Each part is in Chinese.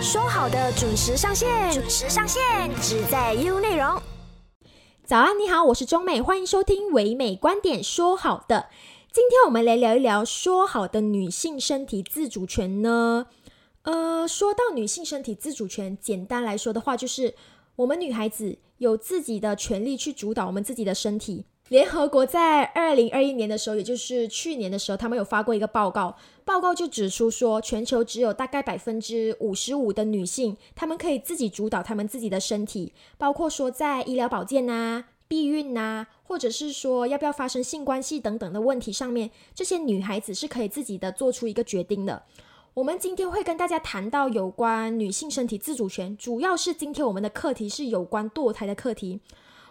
说好的准时上线，准时上线，只在 U 内容。早安，你好，我是中美，欢迎收听唯美观点。说好的，今天我们来聊一聊说好的女性身体自主权呢？呃，说到女性身体自主权，简单来说的话，就是我们女孩子有自己的权利去主导我们自己的身体。联合国在二零二一年的时候，也就是去年的时候，他们有发过一个报告，报告就指出说，全球只有大概百分之五十五的女性，她们可以自己主导她们自己的身体，包括说在医疗保健呐、避孕呐，或者是说要不要发生性关系等等的问题上面，这些女孩子是可以自己的做出一个决定的。我们今天会跟大家谈到有关女性身体自主权，主要是今天我们的课题是有关堕胎的课题。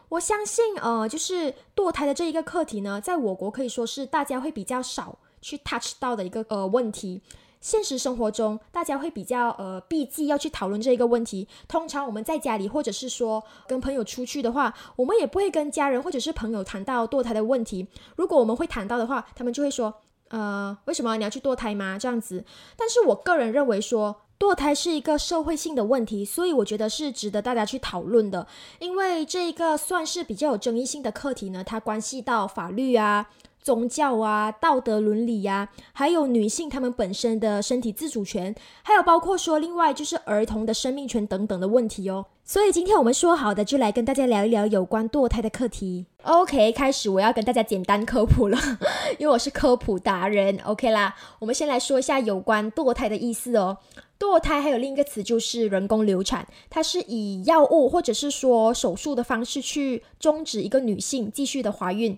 我相信，呃，就是堕胎的这一个课题呢，在我国可以说是大家会比较少去 touch 到的一个呃问题。现实生活中，大家会比较呃避忌要去讨论这一个问题。通常我们在家里，或者是说跟朋友出去的话，我们也不会跟家人或者是朋友谈到堕胎的问题。如果我们会谈到的话，他们就会说，呃，为什么你要去堕胎吗？这样子。但是我个人认为说。堕胎是一个社会性的问题，所以我觉得是值得大家去讨论的。因为这一个算是比较有争议性的课题呢，它关系到法律啊、宗教啊、道德伦理呀，还有女性她们本身的身体自主权，还有包括说另外就是儿童的生命权等等的问题哦。所以今天我们说好的，就来跟大家聊一聊有关堕胎的课题。OK，开始我要跟大家简单科普了，因为我是科普达人。OK 啦，我们先来说一下有关堕胎的意思哦。堕胎还有另一个词就是人工流产，它是以药物或者是说手术的方式去终止一个女性继续的怀孕。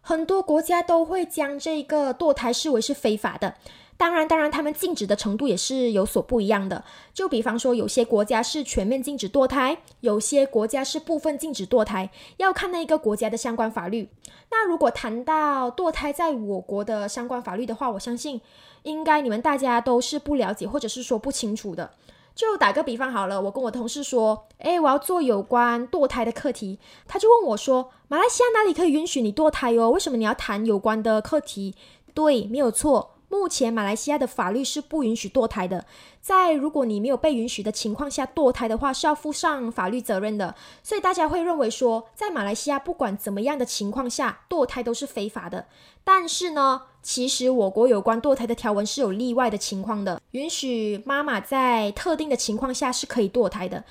很多国家都会将这个堕胎视为是非法的。当然，当然，他们禁止的程度也是有所不一样的。就比方说，有些国家是全面禁止堕胎，有些国家是部分禁止堕胎，要看那个国家的相关法律。那如果谈到堕胎在我国的相关法律的话，我相信。应该你们大家都是不了解或者是说不清楚的。就打个比方好了，我跟我同事说，诶，我要做有关堕胎的课题，他就问我说，马来西亚哪里可以允许你堕胎哦？为什么你要谈有关的课题？对，没有错。目前马来西亚的法律是不允许堕胎的，在如果你没有被允许的情况下堕胎的话，是要负上法律责任的。所以大家会认为说，在马来西亚不管怎么样的情况下堕胎都是非法的。但是呢，其实我国有关堕胎的条文是有例外的情况的，允许妈妈在特定的情况下是可以堕胎的。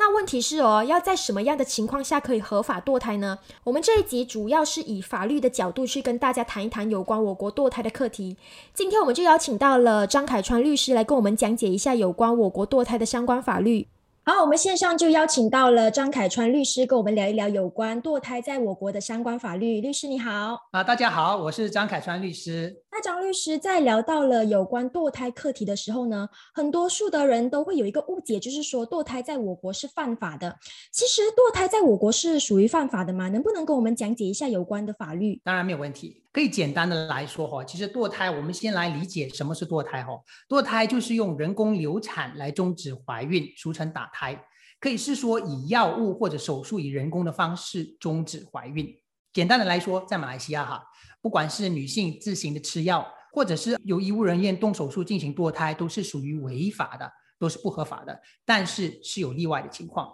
那问题是哦，要在什么样的情况下可以合法堕胎呢？我们这一集主要是以法律的角度去跟大家谈一谈有关我国堕胎的课题。今天我们就邀请到了张凯川律师来跟我们讲解一下有关我国堕胎的相关法律。好，我们线上就邀请到了张凯川律师跟我们聊一聊有关堕胎在我国的相关法律。律师你好，啊，大家好，我是张凯川律师。张律师在聊到了有关堕胎课题的时候呢，很多数的人都会有一个误解，就是说堕胎在我国是犯法的。其实堕胎在我国是属于犯法的吗？能不能跟我们讲解一下有关的法律？当然没有问题。可以简单的来说哈，其实堕胎，我们先来理解什么是堕胎哈。堕胎就是用人工流产来终止怀孕，俗称打胎，可以是说以药物或者手术以人工的方式终止怀孕。简单的来说，在马来西亚哈，不管是女性自行的吃药，或者是由医务人员动手术进行堕胎，都是属于违法的，都是不合法的。但是是有例外的情况。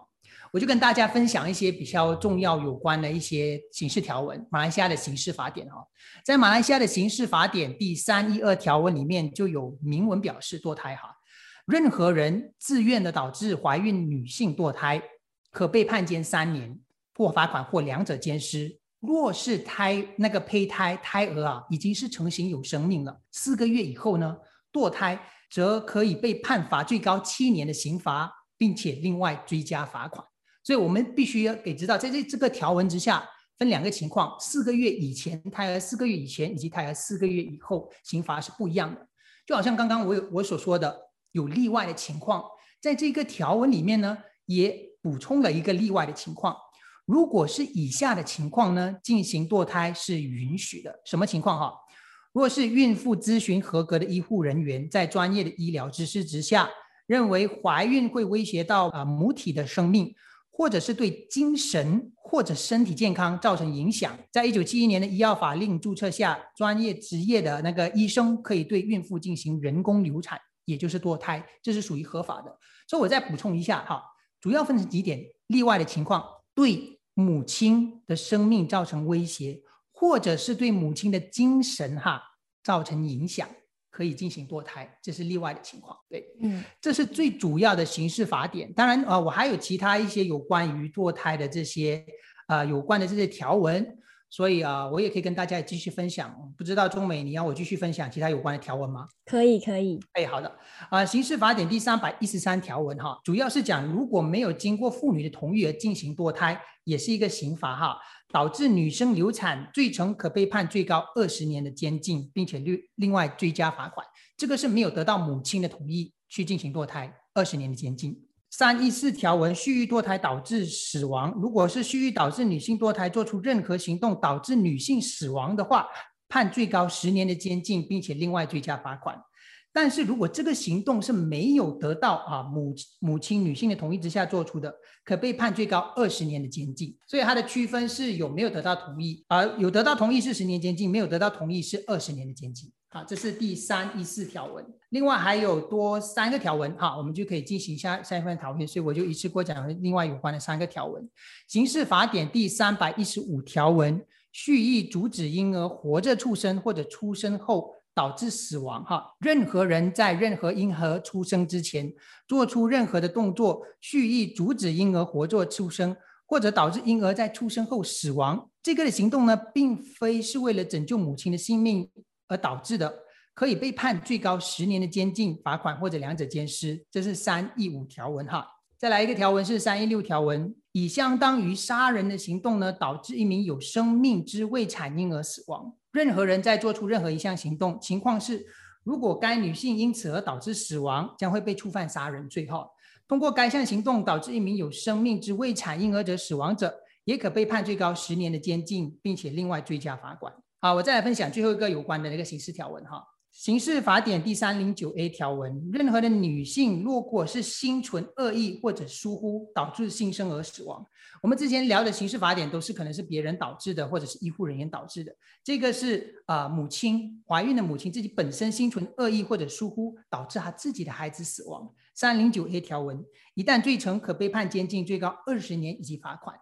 我就跟大家分享一些比较重要有关的一些刑事条文，马来西亚的刑事法典哈，在马来西亚的刑事法典第三一二条文里面就有明文表示堕胎哈，任何人自愿的导致怀孕女性堕胎，可被判监三年或罚款或两者兼施。若是胎那个胚胎胎儿啊已经是成型有生命了，四个月以后呢堕胎，则可以被判罚最高七年的刑罚，并且另外追加罚款。所以我们必须要给知道，在这这个条文之下，分两个情况：四个月以前胎儿，四个月以前以及胎儿四个月以后，刑罚是不一样的。就好像刚刚我有我所说的，有例外的情况，在这个条文里面呢，也补充了一个例外的情况。如果是以下的情况呢，进行堕胎是允许的。什么情况哈？如果是孕妇咨询合格的医护人员，在专业的医疗知识之下，认为怀孕会威胁到啊母体的生命。或者是对精神或者身体健康造成影响，在一九七一年的医药法令注册下，专业职业的那个医生可以对孕妇进行人工流产，也就是堕胎，这是属于合法的。所以我再补充一下哈，主要分成几点例外的情况：对母亲的生命造成威胁，或者是对母亲的精神哈造成影响。可以进行堕胎，这是例外的情况。对，嗯，这是最主要的刑事法典。当然，呃，我还有其他一些有关于堕胎的这些，呃，有关的这些条文。所以啊，我也可以跟大家继续分享。不知道中美，你要我继续分享其他有关的条文吗？可以，可以。哎，好的。啊，刑事法典第三百一十三条文哈，主要是讲如果没有经过妇女的同意而进行堕胎，也是一个刑罚哈。导致女生流产，罪成可被判最高二十年的监禁，并且另另外追加罚款。这个是没有得到母亲的同意去进行堕胎，二十年的监禁。三一四条文，蓄意堕胎导致死亡，如果是蓄意导致女性堕胎，做出任何行动导致女性死亡的话，判最高十年的监禁，并且另外追加罚款。但是如果这个行动是没有得到啊母母亲女性的同意之下做出的，可被判最高二十年的监禁。所以它的区分是有没有得到同意，而有得到同意是十年监禁，没有得到同意是二十年的监禁。好，这是第三一四条文。另外还有多三个条文，哈，我们就可以进行下下一份讨论。所以我就一次过讲另外有关的三个条文。刑事法典第三百一十五条文，蓄意阻止婴儿活着出生或者出生后。导致死亡哈，任何人在任何婴儿出生之前做出任何的动作，蓄意阻止婴儿活着出生，或者导致婴儿在出生后死亡，这个的行动呢，并非是为了拯救母亲的性命而导致的，可以被判最高十年的监禁、罚款或者两者兼施。这是三一五条文哈。再来一个条文是三一六条文，以相当于杀人的行动呢，导致一名有生命之未产婴儿死亡。任何人在做出任何一项行动，情况是，如果该女性因此而导致死亡，将会被触犯杀人罪。哈，通过该项行动导致一名有生命之未产婴儿者死亡者，也可被判最高十年的监禁，并且另外追加罚款。好，我再来分享最后一个有关的那个刑事条文。哈。刑事法典第三零九 A 条文，任何的女性如果是心存恶意或者疏忽导致新生儿死亡，我们之前聊的刑事法典都是可能是别人导致的，或者是医护人员导致的。这个是啊，母亲怀孕的母亲自己本身心存恶意或者疏忽导致她自己的孩子死亡。三零九 A 条文，一旦罪成，可被判监禁，最高二十年以及罚款。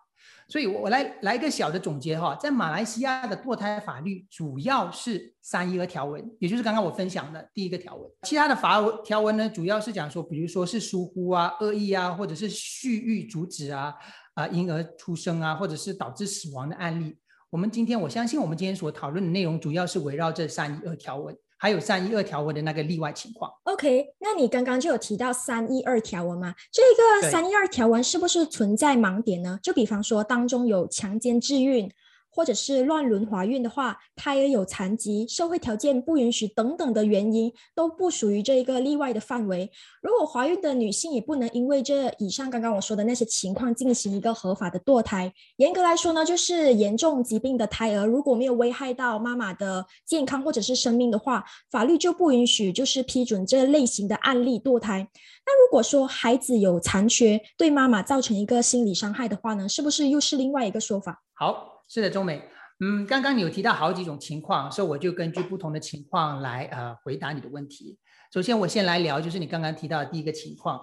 所以，我来来一个小的总结哈，在马来西亚的堕胎法律主要是三一二条文，也就是刚刚我分享的第一个条文。其他的法条文呢，主要是讲说，比如说是疏忽啊、恶意啊，或者是蓄意阻止啊、啊婴儿出生啊，或者是导致死亡的案例。我们今天，我相信我们今天所讨论的内容，主要是围绕这三一二条文。还有三一二条文的那个例外情况。OK，那你刚刚就有提到三一二条文嘛？这个三一二条文是不是存在盲点呢？就比方说当中有强奸致孕。或者是乱伦怀孕的话，胎儿有残疾、社会条件不允许等等的原因，都不属于这一个例外的范围。如果怀孕的女性也不能因为这以上刚刚我说的那些情况进行一个合法的堕胎。严格来说呢，就是严重疾病的胎儿如果没有危害到妈妈的健康或者是生命的话，法律就不允许就是批准这类型的案例堕胎。那如果说孩子有残缺，对妈妈造成一个心理伤害的话呢，是不是又是另外一个说法？好。是的，中美，嗯，刚刚你有提到好几种情况，所以我就根据不同的情况来呃回答你的问题。首先，我先来聊，就是你刚刚提到的第一个情况，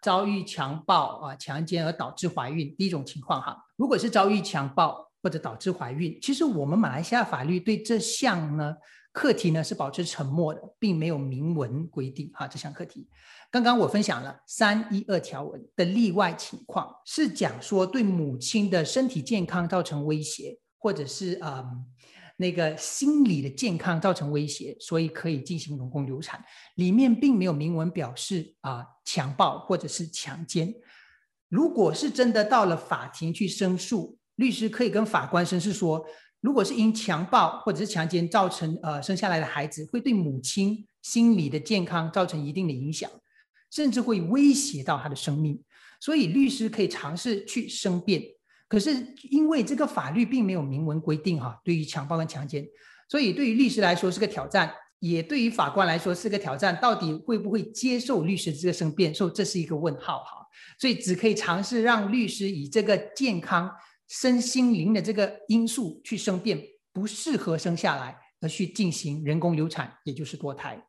遭遇强暴啊、强奸而导致怀孕，第一种情况哈。如果是遭遇强暴或者导致怀孕，其实我们马来西亚法律对这项呢课题呢是保持沉默的，并没有明文规定哈这项课题。刚刚我分享了三一二条文的例外情况，是讲说对母亲的身体健康造成威胁，或者是啊那个心理的健康造成威胁，所以可以进行人工流产。里面并没有明文表示啊强暴或者是强奸。如果是真的到了法庭去申诉，律师可以跟法官申诉说，如果是因强暴或者是强奸造成呃生下来的孩子会对母亲心理的健康造成一定的影响。甚至会威胁到他的生命，所以律师可以尝试去申辩。可是因为这个法律并没有明文规定哈，对于强暴跟强奸，所以对于律师来说是个挑战，也对于法官来说是个挑战。到底会不会接受律师这个申辩？所以这是一个问号哈。所以只可以尝试让律师以这个健康身心灵的这个因素去生变，不适合生下来而去进行人工流产，也就是堕胎。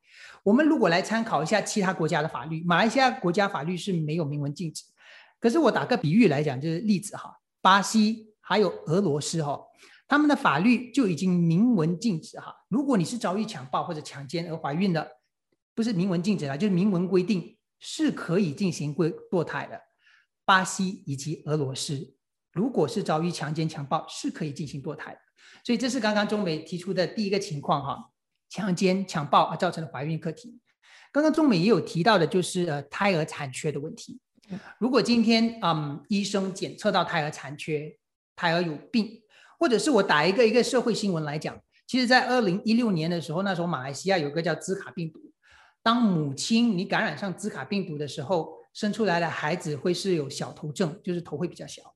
我们如果来参考一下其他国家的法律，马来西亚国家法律是没有明文禁止。可是我打个比喻来讲，就是例子哈，巴西还有俄罗斯哈，他们的法律就已经明文禁止哈，如果你是遭遇强暴或者强奸而怀孕的，不是明文禁止了，就是明文规定是可以进行堕堕胎的。巴西以及俄罗斯，如果是遭遇强奸强暴，是可以进行堕胎的。所以这是刚刚中美提出的第一个情况哈，强奸强暴而造成的怀孕课题。刚刚中美也有提到的，就是呃胎儿残缺的问题。如果今天嗯医生检测到胎儿残缺，胎儿有病，或者是我打一个一个社会新闻来讲，其实，在二零一六年的时候，那时候马来西亚有个叫兹卡病毒，当母亲你感染上兹卡病毒的时候，生出来的孩子会是有小头症，就是头会比较小。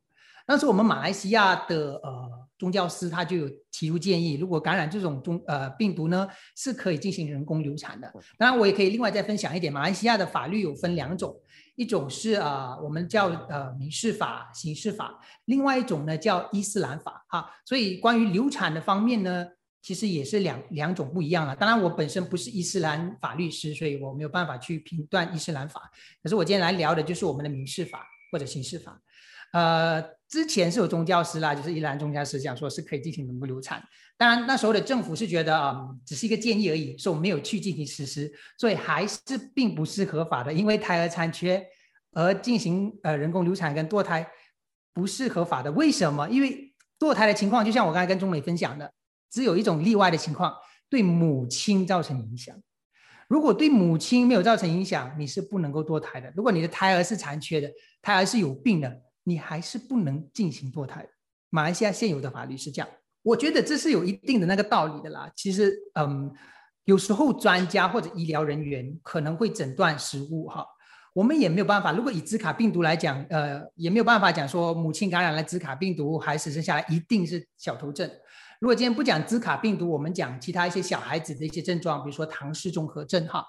当时我们马来西亚的呃。宗教师他就有提出建议，如果感染这种中呃病毒呢，是可以进行人工流产的。当然，我也可以另外再分享一点，马来西亚的法律有分两种，一种是啊我们叫呃民事法、刑事法，另外一种呢叫伊斯兰法哈。所以关于流产的方面呢，其实也是两两种不一样了。当然，我本身不是伊斯兰法律师，所以我没有办法去评断伊斯兰法。可是我今天来聊的就是我们的民事法或者刑事法。呃，之前是有宗教师啦，就是伊兰宗教师讲说是可以进行人工流产。当然那时候的政府是觉得啊，只是一个建议而已，所以我没有去进行实施，所以还是并不是合法的。因为胎儿残缺而进行呃人工流产跟堕胎不是合法的。为什么？因为堕胎的情况，就像我刚才跟钟美分享的，只有一种例外的情况，对母亲造成影响。如果对母亲没有造成影响，你是不能够堕胎的。如果你的胎儿是残缺的，胎儿是有病的。你还是不能进行堕胎。马来西亚现有的法律是这样，我觉得这是有一定的那个道理的啦。其实，嗯，有时候专家或者医疗人员可能会诊断失误哈，我们也没有办法。如果以兹卡病毒来讲，呃，也没有办法讲说母亲感染了兹卡病毒，孩子生下来一定是小头症。如果今天不讲兹卡病毒，我们讲其他一些小孩子的一些症状，比如说唐氏综合症哈，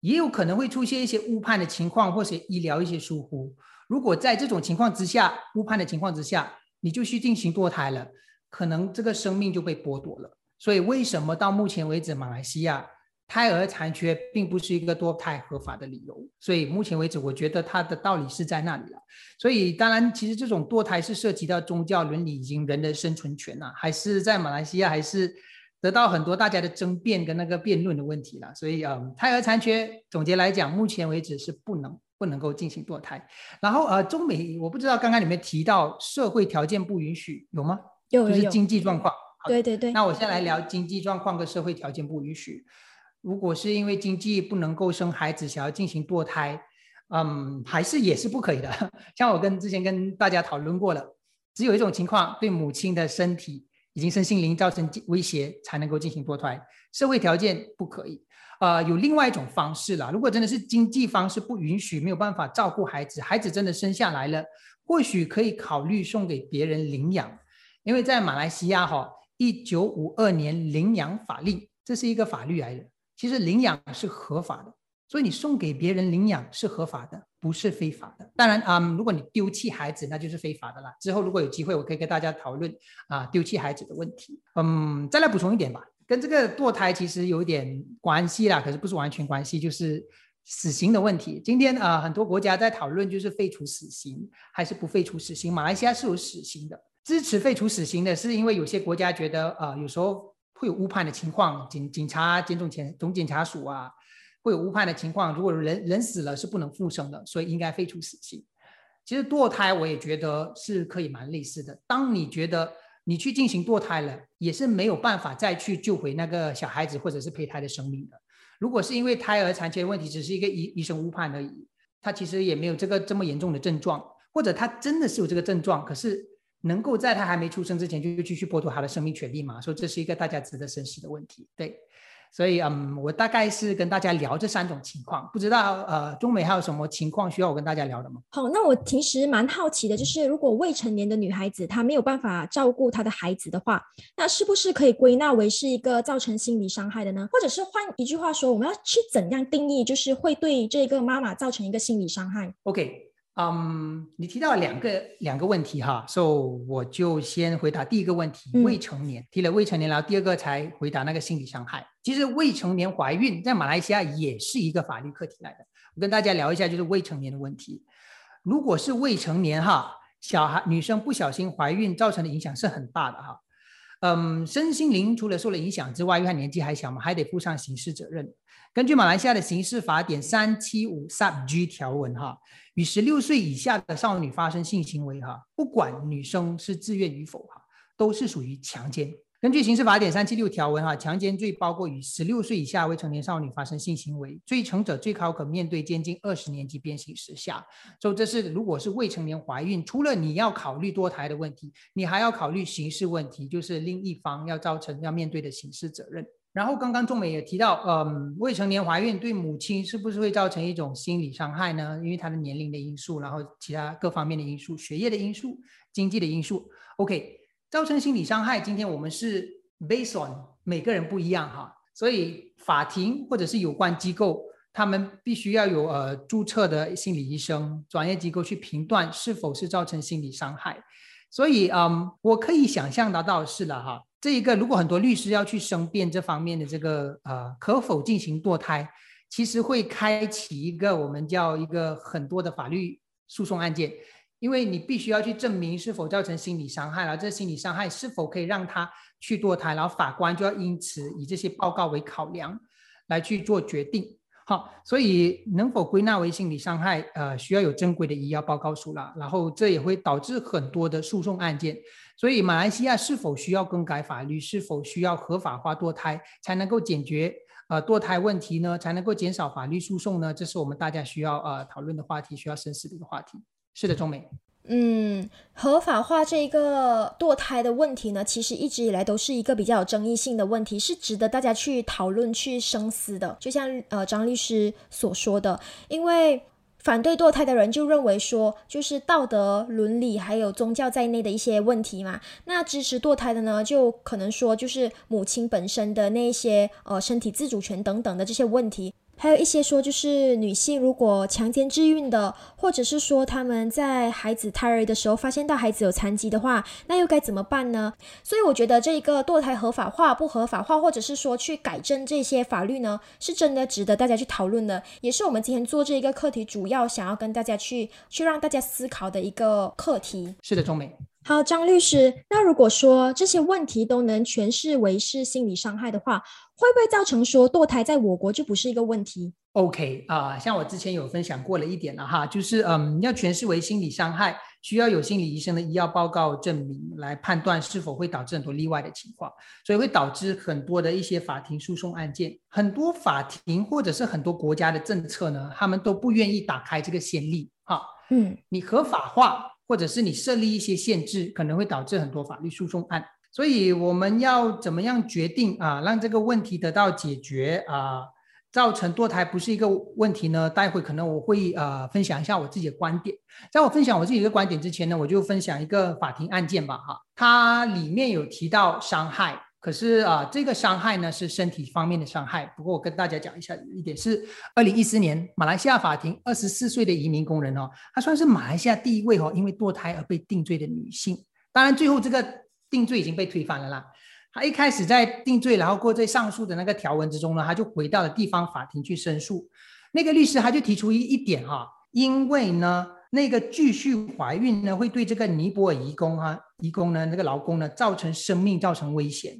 也有可能会出现一些误判的情况，或者医疗一些疏忽。如果在这种情况之下，误判的情况之下，你就去进行堕胎了，可能这个生命就被剥夺了。所以，为什么到目前为止，马来西亚胎儿残缺并不是一个堕胎合法的理由？所以，目前为止，我觉得它的道理是在那里了。所以，当然，其实这种堕胎是涉及到宗教伦理以及人的生存权呐，还是在马来西亚还是得到很多大家的争辩跟那个辩论的问题了。所以，嗯，胎儿残缺，总结来讲，目前为止是不能。不能够进行堕胎，然后呃，中美我不知道刚刚你们提到社会条件不允许有吗？有，就是经济状况。对对对。那我先来聊经济状况跟社会条件不允许。如果是因为经济不能够生孩子，想要进行堕胎，嗯，还是也是不可以的。像我跟之前跟大家讨论过了，只有一种情况对母亲的身体已经身心灵造成威胁，才能够进行堕胎。社会条件不可以。呃，有另外一种方式啦。如果真的是经济方式不允许，没有办法照顾孩子，孩子真的生下来了，或许可以考虑送给别人领养。因为在马来西亚哈，一九五二年领养法令，这是一个法律来的。其实领养是合法的，所以你送给别人领养是合法的，不是非法的。当然啊，如果你丢弃孩子，那就是非法的啦。之后如果有机会，我可以跟大家讨论啊丢弃孩子的问题。嗯，再来补充一点吧。跟这个堕胎其实有点关系啦，可是不是完全关系，就是死刑的问题。今天啊，很多国家在讨论就是废除死刑还是不废除死刑。马来西亚是有死刑的，支持废除死刑的是因为有些国家觉得啊，有时候会有误判的情况，警警察、检总检总检察署啊，会有误判的情况。如果人人死了是不能复生的，所以应该废除死刑。其实堕胎我也觉得是可以蛮类似的。当你觉得。你去进行堕胎了，也是没有办法再去救回那个小孩子或者是胚胎的生命的。如果是因为胎儿残缺问题，只是一个医医生误判而已，他其实也没有这个这么严重的症状，或者他真的是有这个症状，可是能够在他还没出生之前就继续剥夺他的生命权利吗？所以这是一个大家值得深思的问题。对。所以，嗯，我大概是跟大家聊这三种情况，不知道呃，中美还有什么情况需要我跟大家聊的吗？好，那我其实蛮好奇的，就是如果未成年的女孩子她没有办法照顾她的孩子的话，那是不是可以归纳为是一个造成心理伤害的呢？或者是换一句话说，我们要去怎样定义，就是会对这个妈妈造成一个心理伤害？OK，嗯，你提到两个两个问题哈，所以我就先回答第一个问题，未成年提了未成年，然后第二个才回答那个心理伤害。其实未成年怀孕在马来西亚也是一个法律课题来的。我跟大家聊一下，就是未成年的问题。如果是未成年哈，小孩女生不小心怀孕造成的影响是很大的哈。嗯，身心灵除了受了影响之外，因为她年纪还小嘛，还得负上刑事责任。根据马来西亚的刑事法典三七五 sub G 条文，哈，与十六岁以下的少女发生性行为，哈，不管女生是自愿与否，哈，都是属于强奸。根据刑事法典三七六条文，哈，强奸罪包括与十六岁以下未成年少女发生性行为，罪成者最高可面对监禁二十年及鞭刑十下。所以这是如果是未成年怀孕，除了你要考虑堕胎的问题，你还要考虑刑事问题，就是另一方要造成要面对的刑事责任。然后刚刚仲美也提到，嗯，未成年怀孕对母亲是不是会造成一种心理伤害呢？因为她的年龄的因素，然后其他各方面的因素、学业的因素、经济的因素。OK，造成心理伤害，今天我们是 based on 每个人不一样哈，所以法庭或者是有关机构，他们必须要有呃注册的心理医生、专业机构去评断是否是造成心理伤害。所以，嗯，我可以想象得到是了哈。这一个，如果很多律师要去申辩这方面的这个呃，可否进行堕胎，其实会开启一个我们叫一个很多的法律诉讼案件，因为你必须要去证明是否造成心理伤害了，这心理伤害是否可以让他去堕胎，然后法官就要因此以这些报告为考量来去做决定。好，所以能否归纳为心理伤害？呃，需要有正规的医药报告书了。然后这也会导致很多的诉讼案件。所以马来西亚是否需要更改法律？是否需要合法化堕胎才能够解决呃堕胎问题呢？才能够减少法律诉讼呢？这是我们大家需要呃讨论的话题，需要深思的一个话题。是的，中美。嗯，合法化这一个堕胎的问题呢，其实一直以来都是一个比较有争议性的问题，是值得大家去讨论、去深思的。就像呃张律师所说的，因为反对堕胎的人就认为说，就是道德、伦理还有宗教在内的一些问题嘛。那支持堕胎的呢，就可能说就是母亲本身的那些呃身体自主权等等的这些问题。还有一些说，就是女性如果强奸致孕的，或者是说他们在孩子胎儿的时候发现到孩子有残疾的话，那又该怎么办呢？所以我觉得这一个堕胎合法化不合法化，或者是说去改正这些法律呢，是真的值得大家去讨论的，也是我们今天做这一个课题主要想要跟大家去去让大家思考的一个课题。是的，钟美。好，张律师，那如果说这些问题都能诠释为是心理伤害的话，会不会造成说堕胎在我国就不是一个问题？OK 啊，像我之前有分享过了一点了哈，就是嗯，要诠释为心理伤害，需要有心理医生的医药报告证明来判断是否会导致很多例外的情况，所以会导致很多的一些法庭诉讼案件，很多法庭或者是很多国家的政策呢，他们都不愿意打开这个先例哈，嗯，你合法化。或者是你设立一些限制，可能会导致很多法律诉讼案。所以我们要怎么样决定啊，让这个问题得到解决啊，造成堕胎不是一个问题呢？待会可能我会呃分享一下我自己的观点。在我分享我自己的观点之前呢，我就分享一个法庭案件吧。哈，它里面有提到伤害。可是啊，这个伤害呢是身体方面的伤害。不过我跟大家讲一下一点是，二零一四年马来西亚法庭二十四岁的移民工人哦，她算是马来西亚第一位哦，因为堕胎而被定罪的女性。当然最后这个定罪已经被推翻了啦。他一开始在定罪，然后过在上诉的那个条文之中呢，他就回到了地方法庭去申诉。那个律师他就提出一一点哈，因为呢那个继续怀孕呢会对这个尼泊尔移工哈移工呢那个劳工呢造成生命造成危险。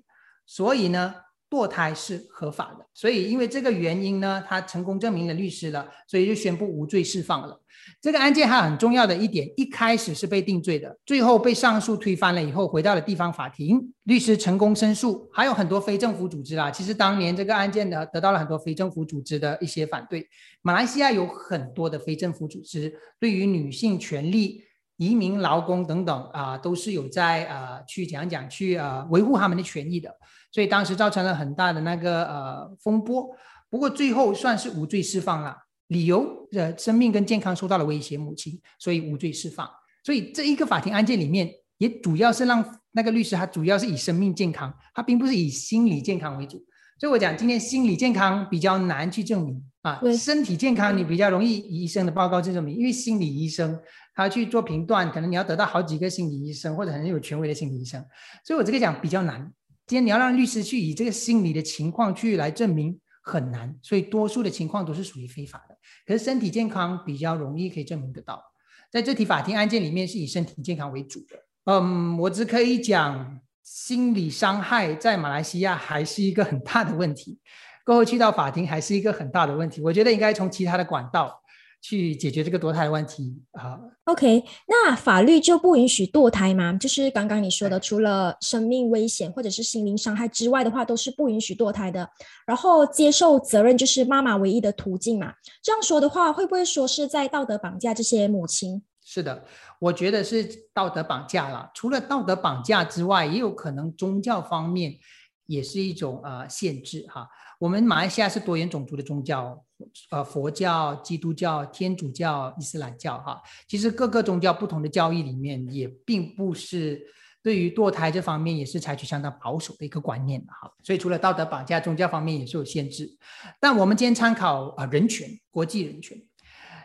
所以呢，堕胎是合法的。所以因为这个原因呢，他成功证明了律师了，所以就宣布无罪释放了。这个案件还很重要的一点，一开始是被定罪的，最后被上诉推翻了以后，回到了地方法庭，律师成功申诉，还有很多非政府组织啦。其实当年这个案件呢，得到了很多非政府组织的一些反对。马来西亚有很多的非政府组织，对于女性权利。移民、劳工等等啊，都是有在呃去讲讲去呃维护他们的权益的，所以当时造成了很大的那个呃风波。不过最后算是无罪释放了，理由呃生命跟健康受到了威胁，母亲所以无罪释放。所以这一个法庭案件里面，也主要是让那个律师他主要是以生命健康，他并不是以心理健康为主。所以我讲今天心理健康比较难去证明，啊，身体健康你比较容易以医生的报告去证明，因为心理医生他去做评断，可能你要得到好几个心理医生或者很有权威的心理医生，所以我这个讲比较难。今天你要让律师去以这个心理的情况去来证明很难，所以多数的情况都是属于非法的。可是身体健康比较容易可以证明得到，在这起法庭案件里面是以身体健康为主的。嗯，我只可以讲心理伤害在马来西亚还是一个很大的问题。过后去到法庭还是一个很大的问题，我觉得应该从其他的管道去解决这个堕胎的问题啊。OK，那法律就不允许堕胎吗？就是刚刚你说的，除了生命危险或者是心灵伤害之外的话，都是不允许堕胎的。然后接受责任就是妈妈唯一的途径嘛。这样说的话，会不会说是在道德绑架这些母亲？是的，我觉得是道德绑架了。除了道德绑架之外，也有可能宗教方面也是一种呃限制哈。我们马来西亚是多元种族的宗教，呃，佛教、基督教、天主教、伊斯兰教哈。其实各个宗教不同的教义里面，也并不是对于堕胎这方面也是采取相当保守的一个观念的哈。所以除了道德绑架，宗教方面也是有限制。但我们今天参考啊、人权，国际人权。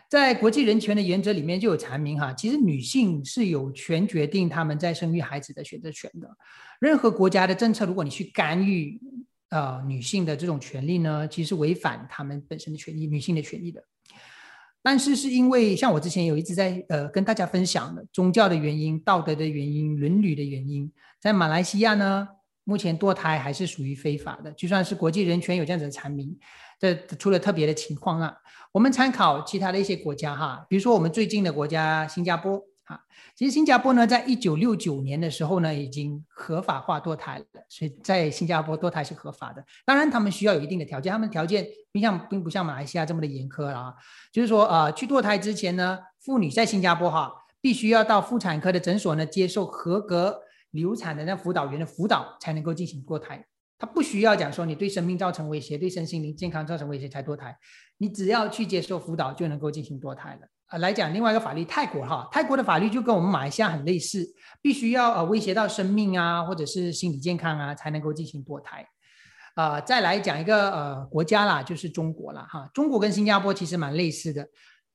在国际人权的原则里面就有阐明哈，其实女性是有权决定她们在生育孩子的选择权的。任何国家的政策，如果你去干预呃女性的这种权利呢，其实违反她们本身的权利，女性的权利的。但是是因为像我之前有一直在呃跟大家分享的宗教的原因、道德的原因、伦理的原因，在马来西亚呢，目前堕胎还是属于非法的，就算是国际人权有这样子的阐明。这出了特别的情况啊，我们参考其他的一些国家哈，比如说我们最近的国家新加坡啊，其实新加坡呢，在一九六九年的时候呢，已经合法化堕胎了，所以在新加坡堕胎是合法的。当然，他们需要有一定的条件，他们条件并像并不像马来西亚这么的严苛了啊。就是说，呃，去堕胎之前呢，妇女在新加坡哈，必须要到妇产科的诊所呢，接受合格流产的那辅导员的辅导，才能够进行堕胎。他不需要讲说你对生命造成威胁，对身心灵健康造成威胁才堕胎，你只要去接受辅导就能够进行堕胎了。呃，来讲另外一个法律，泰国哈，泰国的法律就跟我们马来西亚很类似，必须要呃威胁到生命啊，或者是心理健康啊，才能够进行堕胎。啊，再来讲一个呃国家啦，就是中国啦哈，中国跟新加坡其实蛮类似的。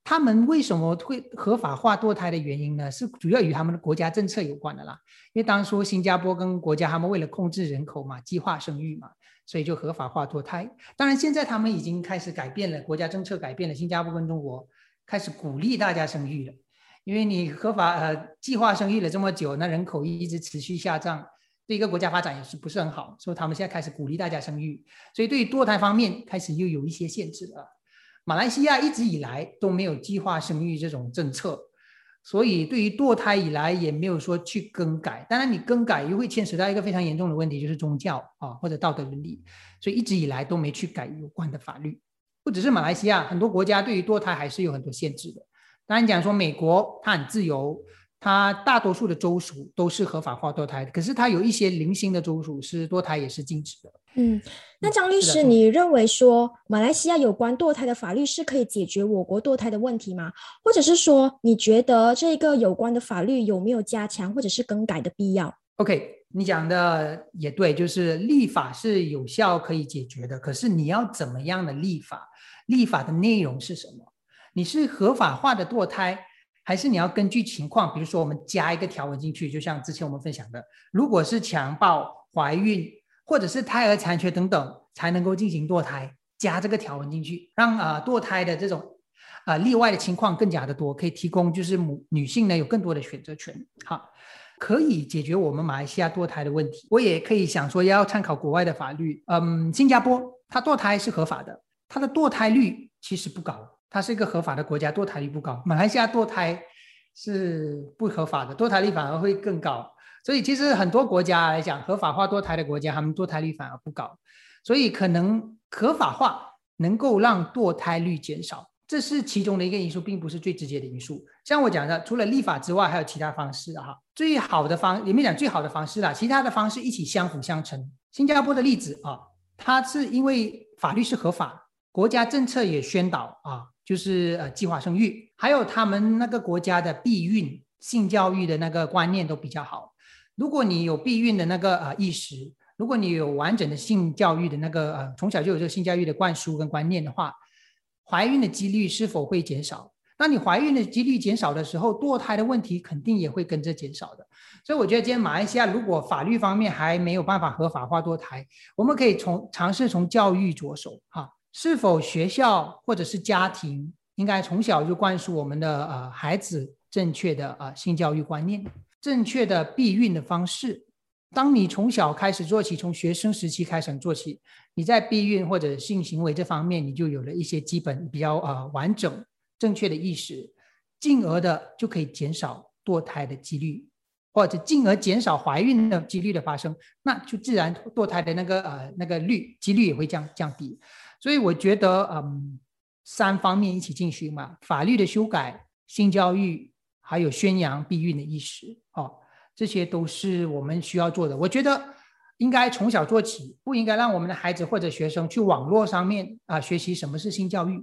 他们为什么会合法化堕胎的原因呢？是主要与他们的国家政策有关的啦。因为当初新加坡跟国家他们为了控制人口嘛，计划生育嘛，所以就合法化堕胎。当然，现在他们已经开始改变了，国家政策改变了，新加坡跟中国开始鼓励大家生育了。因为你合法呃计划生育了这么久，那人口一直持续下降，对一个国家发展也是不是很好。所以他们现在开始鼓励大家生育，所以对于堕胎方面开始又有一些限制了。马来西亚一直以来都没有计划生育这种政策，所以对于堕胎以来也没有说去更改。当然，你更改又会牵扯到一个非常严重的问题，就是宗教啊或者道德伦理，所以一直以来都没去改有关的法律。不只是马来西亚，很多国家对于堕胎还是有很多限制的。当然讲说美国它很自由，它大多数的州属都是合法化堕胎的，可是它有一些零星的州属是堕胎也是禁止的。嗯，那张律师，你认为说马来西亚有关堕胎的法律是可以解决我国堕胎的问题吗？或者是说，你觉得这个有关的法律有没有加强或者是更改的必要？OK，你讲的也对，就是立法是有效可以解决的，可是你要怎么样的立法？立法的内容是什么？你是合法化的堕胎，还是你要根据情况，比如说我们加一个条文进去，就像之前我们分享的，如果是强暴、怀孕或者是胎儿残缺等等，才能够进行堕胎，加这个条文进去，让啊、呃、堕胎的这种啊、例外的情况更加的多，可以提供就是母女性呢有更多的选择权。好。可以解决我们马来西亚堕胎的问题。我也可以想说，要参考国外的法律。嗯，新加坡它堕胎是合法的，它的堕胎率其实不高，它是一个合法的国家，堕胎率不高。马来西亚堕胎是不合法的，堕胎率反而会更高。所以其实很多国家来讲，合法化堕胎的国家，他们堕胎率反而不高。所以可能合法化能够让堕胎率减少。这是其中的一个因素，并不是最直接的因素。像我讲的，除了立法之外，还有其他方式哈。最好的方，里面讲最好的方式啦，其他的方式一起相辅相成。新加坡的例子啊，它是因为法律是合法，国家政策也宣导啊，就是呃计划生育，还有他们那个国家的避孕、性教育的那个观念都比较好。如果你有避孕的那个呃意识，如果你有完整的性教育的那个呃从小就有这个性教育的灌输跟观念的话。怀孕的几率是否会减少？当你怀孕的几率减少的时候，堕胎的问题肯定也会跟着减少的。所以我觉得今天马来西亚如果法律方面还没有办法合法化堕胎，我们可以从尝试从教育着手，哈，是否学校或者是家庭应该从小就灌输我们的呃孩子正确的呃性教育观念，正确的避孕的方式。当你从小开始做起，从学生时期开始做起，你在避孕或者性行为这方面，你就有了一些基本比较呃完整。正确的意识，进而的就可以减少堕胎的几率，或者进而减少怀孕的几率的发生，那就自然堕胎的那个呃那个率几率也会降降低。所以我觉得，嗯，三方面一起进行嘛，法律的修改、性教育，还有宣扬避孕的意识，哦，这些都是我们需要做的。我觉得应该从小做起，不应该让我们的孩子或者学生去网络上面啊学习什么是性教育。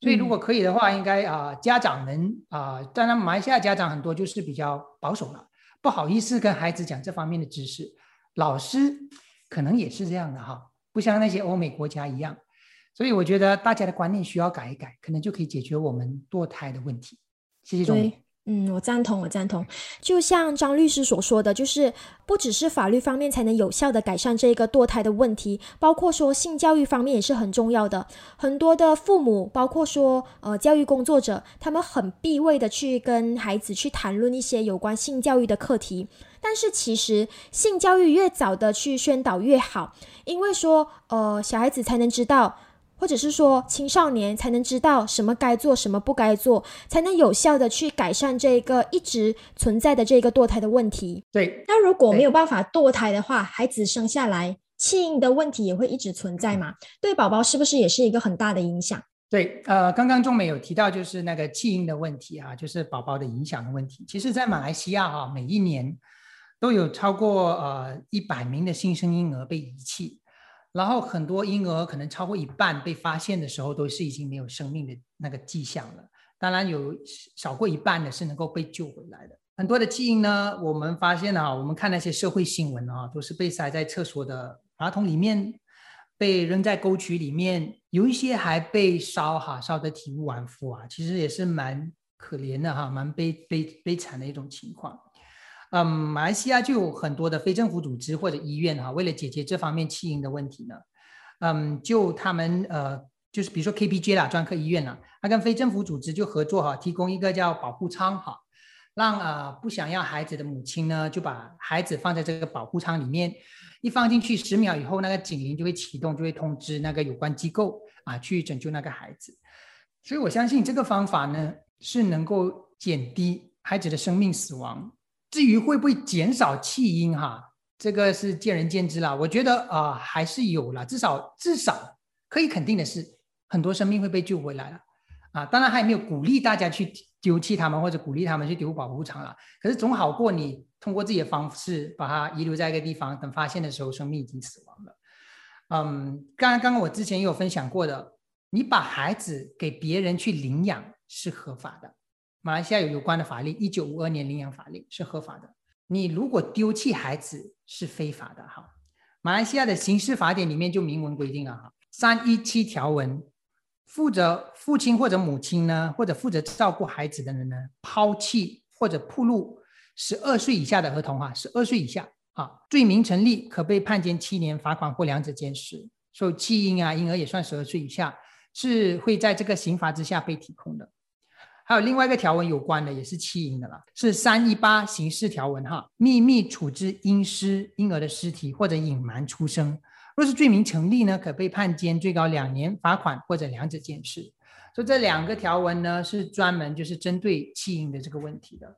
所以，如果可以的话，应该啊，家长们啊，当然，马来西亚家长很多就是比较保守了，不好意思跟孩子讲这方面的知识。老师可能也是这样的哈，不像那些欧美国家一样。所以，我觉得大家的观念需要改一改，可能就可以解决我们堕胎的问题。谢谢总。嗯，我赞同，我赞同。就像张律师所说的，就是不只是法律方面才能有效的改善这个堕胎的问题，包括说性教育方面也是很重要的。很多的父母，包括说呃教育工作者，他们很避讳的去跟孩子去谈论一些有关性教育的课题。但是其实性教育越早的去宣导越好，因为说呃小孩子才能知道。或者是说青少年才能知道什么该做，什么不该做，才能有效的去改善这个一直存在的这个堕胎的问题。对，那如果没有办法堕胎的话，孩子生下来弃婴的问题也会一直存在嘛？对宝宝是不是也是一个很大的影响？对，呃，刚刚中美有提到就是那个弃婴的问题啊，就是宝宝的影响的问题。其实，在马来西亚哈，每一年都有超过呃一百名的新生婴儿被遗弃。然后很多婴儿可能超过一半被发现的时候都是已经没有生命的那个迹象了。当然有少过一半的是能够被救回来的。很多的基因呢，我们发现啊，我们看那些社会新闻啊，都是被塞在厕所的马桶里面，被扔在沟渠里面，有一些还被烧哈，烧得体无完肤啊，其实也是蛮可怜的哈，蛮悲悲悲惨的一种情况。嗯，马来西亚就有很多的非政府组织或者医院哈，为了解决这方面弃婴的问题呢，嗯，就他们呃，就是比如说 KPJ 啦，专科医院啦，他跟非政府组织就合作哈，提供一个叫保护舱哈，让啊不想要孩子的母亲呢，就把孩子放在这个保护舱里面，一放进去十秒以后，那个警铃就会启动，就会通知那个有关机构啊去拯救那个孩子。所以我相信这个方法呢，是能够减低孩子的生命死亡。至于会不会减少弃婴哈，这个是见仁见智啦。我觉得啊，还是有了，至少至少可以肯定的是，很多生命会被救回来了啊。当然还没有鼓励大家去丢弃他们，或者鼓励他们去丢保护场了。可是总好过你通过自己的方式把它遗留在一个地方，等发现的时候，生命已经死亡了。嗯，刚刚刚刚我之前也有分享过的，你把孩子给别人去领养是合法的。马来西亚有有关的法令，一九五二年领养法令是合法的。你如果丢弃孩子是非法的。哈，马来西亚的刑事法典里面就明文规定了哈，三一七条文，负责父亲或者母亲呢，或者负责照顾孩子的人呢，抛弃或者暴露十二岁以下的儿童哈，十二岁以下啊，罪名成立，可被判监七年、罚款或两者兼施。所以弃婴啊，婴儿也算十二岁以下，是会在这个刑罚之下被提控的。还有另外一个条文有关的，也是弃婴的了，是三一八刑事条文哈，秘密处置婴尸婴儿的尸体或者隐瞒出生，若是罪名成立呢，可被判监最高两年，罚款或者两者兼施。所以这两个条文呢，是专门就是针对弃婴的这个问题的。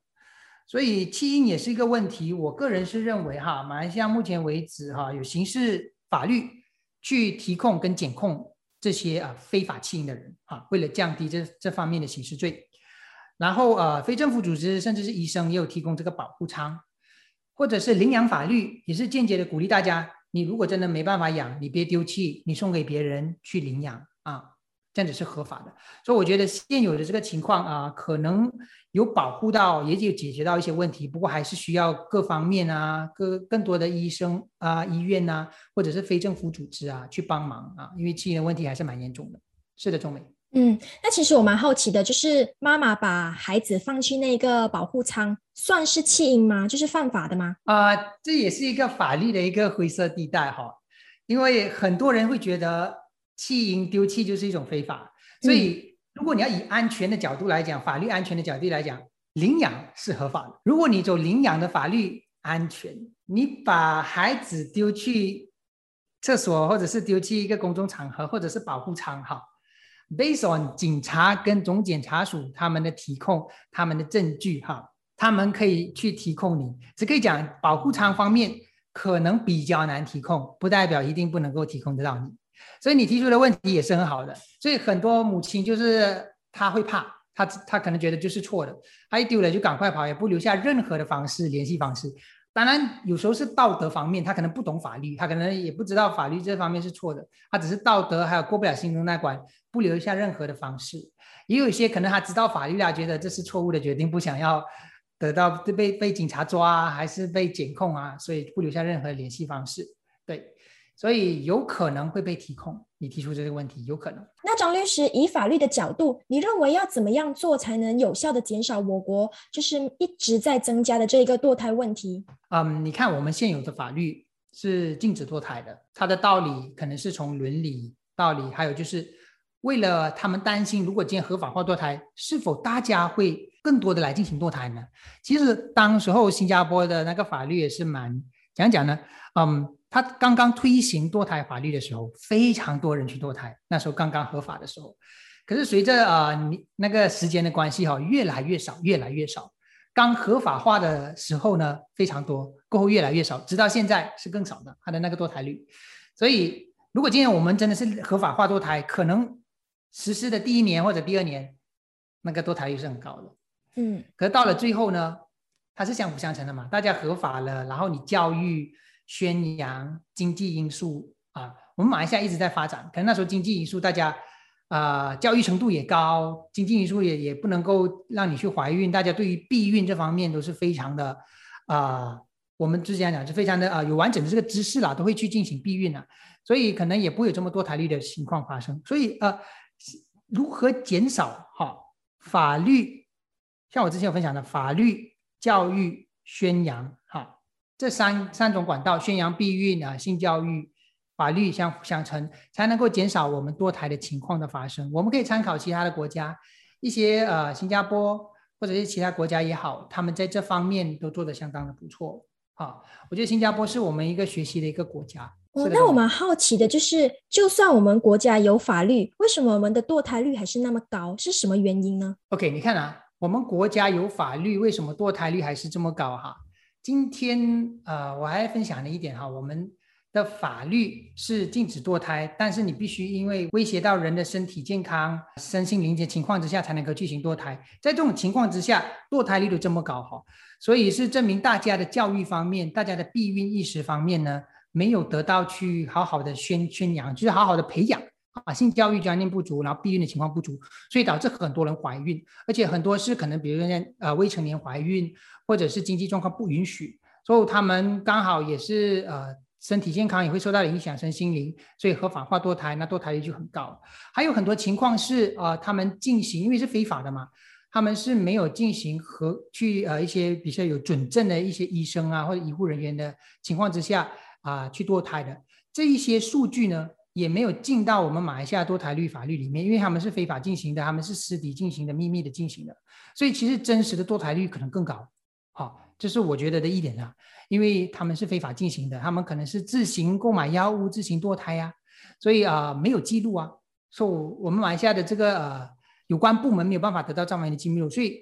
所以弃婴也是一个问题，我个人是认为哈，马来西亚目前为止哈，有刑事法律去提控跟检控这些啊非法弃婴的人啊，为了降低这这方面的刑事罪。然后呃，非政府组织甚至是医生也有提供这个保护舱，或者是领养法律也是间接的鼓励大家，你如果真的没办法养，你别丢弃，你送给别人去领养啊，这样子是合法的。所以我觉得现有的这个情况啊，可能有保护到，也有解决到一些问题，不过还是需要各方面啊，各更多的医生啊、医院呐，或者是非政府组织啊去帮忙啊，因为弃婴的问题还是蛮严重的。是的，钟美。嗯，那其实我蛮好奇的，就是妈妈把孩子放去那个保护舱，算是弃婴吗？就是犯法的吗？啊，这也是一个法律的一个灰色地带哈，因为很多人会觉得弃婴丢弃就是一种非法，所以如果你要以安全的角度来讲，法律安全的角度来讲，领养是合法的。如果你走领养的法律安全，你把孩子丢去厕所，或者是丢去一个公众场合，或者是保护舱哈。Based on 警察跟总检察署他们的提控，他们的证据哈，他们可以去提控你。只可以讲保护舱方面可能比较难提控，不代表一定不能够提控得到你。所以你提出的问题也是很好的。所以很多母亲就是他会怕，他他可能觉得就是错的，他一丢了就赶快跑，也不留下任何的方式联系方式。当然，有时候是道德方面，他可能不懂法律，他可能也不知道法律这方面是错的，他只是道德还有过不了心中那关，不留下任何的方式。也有一些可能他知道法律啊，觉得这是错误的决定，不想要得到被被警察抓啊，还是被检控啊，所以不留下任何联系方式。对。所以有可能会被提控。你提出这个问题，有可能。那张律师以法律的角度，你认为要怎么样做才能有效的减少我国就是一直在增加的这个堕胎问题？嗯，你看我们现有的法律是禁止堕胎的，它的道理可能是从伦理道理，还有就是为了他们担心，如果今天合法化堕胎，是否大家会更多的来进行堕胎呢？其实当时候新加坡的那个法律也是蛮讲讲呢，嗯。他刚刚推行堕胎法律的时候，非常多人去堕胎。那时候刚刚合法的时候，可是随着啊你那个时间的关系哈，越来越少，越来越少。刚合法化的时候呢，非常多，过后越来越少，直到现在是更少的。他的那个堕胎率，所以如果今天我们真的是合法化堕胎，可能实施的第一年或者第二年，那个堕胎率是很高的。嗯，可是到了最后呢，它是相辅相成的嘛，大家合法了，然后你教育。宣扬经济因素啊，我们马来西亚一直在发展，可能那时候经济因素大家啊教育程度也高，经济因素也也不能够让你去怀孕，大家对于避孕这方面都是非常的啊，我们之前讲是非常的啊有完整的这个知识啦，都会去进行避孕啊，所以可能也不会有这么多台率的情况发生。所以呃，如何减少哈法律，像我之前有分享的法律、教育、宣扬。这三三种管道宣扬避孕啊，性教育、法律相辅相成，才能够减少我们堕胎的情况的发生。我们可以参考其他的国家，一些呃新加坡或者是其他国家也好，他们在这方面都做得相当的不错。好，我觉得新加坡是我们一个学习的一个国家。哦，那我们好奇的就是，就算我们国家有法律，为什么我们的堕胎率还是那么高？是什么原因呢？OK，你看啊，我们国家有法律，为什么堕胎率还是这么高？哈。今天呃，我还分享了一点哈，我们的法律是禁止堕胎，但是你必须因为威胁到人的身体健康、身心灵的情况之下，才能够进行堕胎。在这种情况之下，堕胎率都这么高哈，所以是证明大家的教育方面、大家的避孕意识方面呢，没有得到去好好的宣宣扬，就是好好的培养啊，性教育观念不足，然后避孕的情况不足，所以导致很多人怀孕，而且很多是可能比如说呃未成年怀孕。或者是经济状况不允许，所以他们刚好也是呃身体健康也会受到影响，身心灵，所以合法化堕胎，那堕胎率就很高。还有很多情况是呃他们进行，因为是非法的嘛，他们是没有进行和去呃一些比较有准证的一些医生啊或者医护人员的情况之下啊去堕胎的这一些数据呢，也没有进到我们马来西亚堕胎率法律里面，因为他们是非法进行的，他们是私底进行的，秘密的进行的，所以其实真实的堕胎率可能更高。好，这是我觉得的一点啊，因为他们是非法进行的，他们可能是自行购买药物、自行堕胎呀，所以啊没有记录啊，说我们马来西亚的这个呃有关部门没有办法得到账目的记录，所以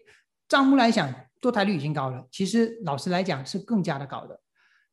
账目来讲，堕胎率已经高了。其实老实来讲是更加的高的。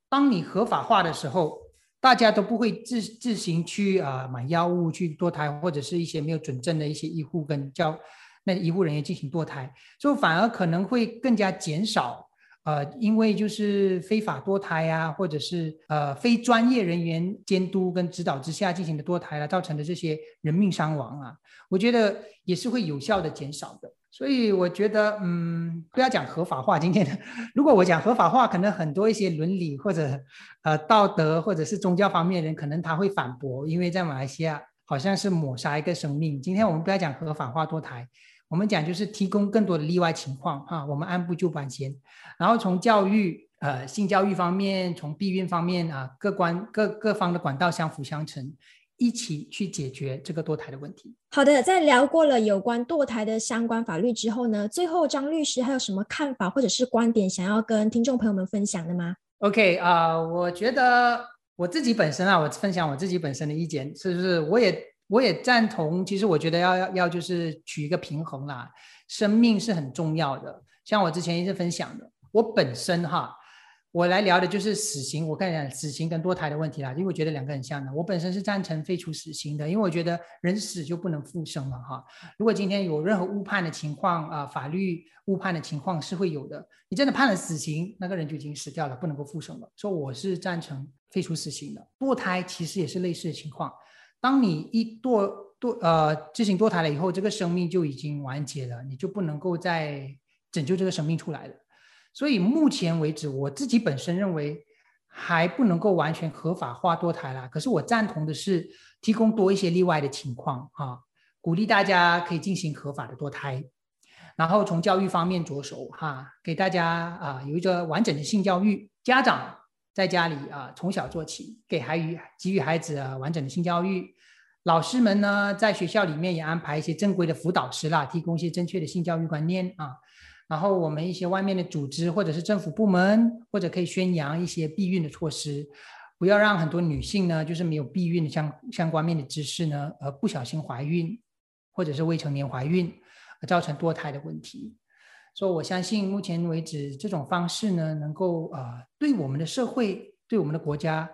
当你合法化的时候，大家都不会自自行去啊买药物去堕胎，或者是一些没有准证的一些医护跟教那医护人员进行堕胎，就反而可能会更加减少。呃，因为就是非法堕胎啊，或者是呃非专业人员监督跟指导之下进行的堕胎啊，造成的这些人命伤亡啊，我觉得也是会有效的减少的。所以我觉得，嗯，不要讲合法化。今天如果我讲合法化，可能很多一些伦理或者呃道德或者是宗教方面的人，可能他会反驳，因为在马来西亚好像是抹杀一个生命。今天我们不要讲合法化堕胎，我们讲就是提供更多的例外情况啊，我们按部就班先，然后从教育呃性教育方面，从避孕方面啊，各关各各方的管道相辅相成。一起去解决这个堕胎的问题。好的，在聊过了有关堕胎的相关法律之后呢，最后张律师还有什么看法或者是观点想要跟听众朋友们分享的吗？OK 啊，我觉得我自己本身啊，我分享我自己本身的意见，是不是？我也我也赞同。其实我觉得要要要就是取一个平衡啦，生命是很重要的。像我之前一直分享的，我本身哈。我来聊的就是死刑，我看讲死刑跟堕胎的问题啦，因为我觉得两个很像的。我本身是赞成废除死刑的，因为我觉得人死就不能复生了哈。如果今天有任何误判的情况啊，法律误判的情况是会有的。你真的判了死刑，那个人就已经死掉了，不能够复生了。所以我是赞成废除死刑的。堕胎其实也是类似的情况，当你一堕堕呃执行堕胎了以后，这个生命就已经完结了，你就不能够再拯救这个生命出来了。所以目前为止，我自己本身认为还不能够完全合法化堕胎啦。可是我赞同的是提供多一些例外的情况啊，鼓励大家可以进行合法的堕胎，然后从教育方面着手哈，给大家啊有一个完整的性教育。家长在家里啊从小做起，给孩予给予孩子啊完整的性教育。老师们呢在学校里面也安排一些正规的辅导师啦，提供一些正确的性教育观念啊。然后我们一些外面的组织或者是政府部门，或者可以宣扬一些避孕的措施，不要让很多女性呢，就是没有避孕的相相关面的知识呢，而不小心怀孕，或者是未成年怀孕，而造成堕胎的问题。所以我相信目前为止这种方式呢，能够呃对我们的社会、对我们的国家，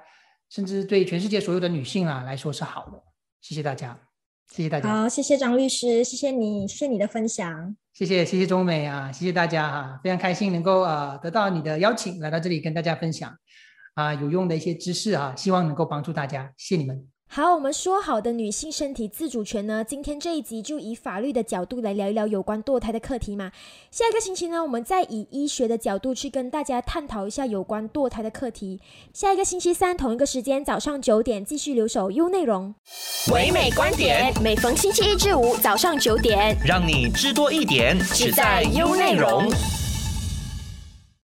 甚至对全世界所有的女性啊来说是好的。谢谢大家。谢谢大家。好，谢谢张律师，谢谢你，谢谢你的分享。谢谢，谢谢中美啊，谢谢大家哈，非常开心能够呃得到你的邀请来到这里跟大家分享啊有用的一些知识啊，希望能够帮助大家，谢谢你们。好，我们说好的女性身体自主权呢？今天这一集就以法律的角度来聊一聊有关堕胎的课题嘛。下一个星期呢，我们再以医学的角度去跟大家探讨一下有关堕胎的课题。下一个星期三同一个时间早上九点继续留守 U 内容，唯美观点，每逢星期一至五早上九点，让你知多一点，只在 U 内容。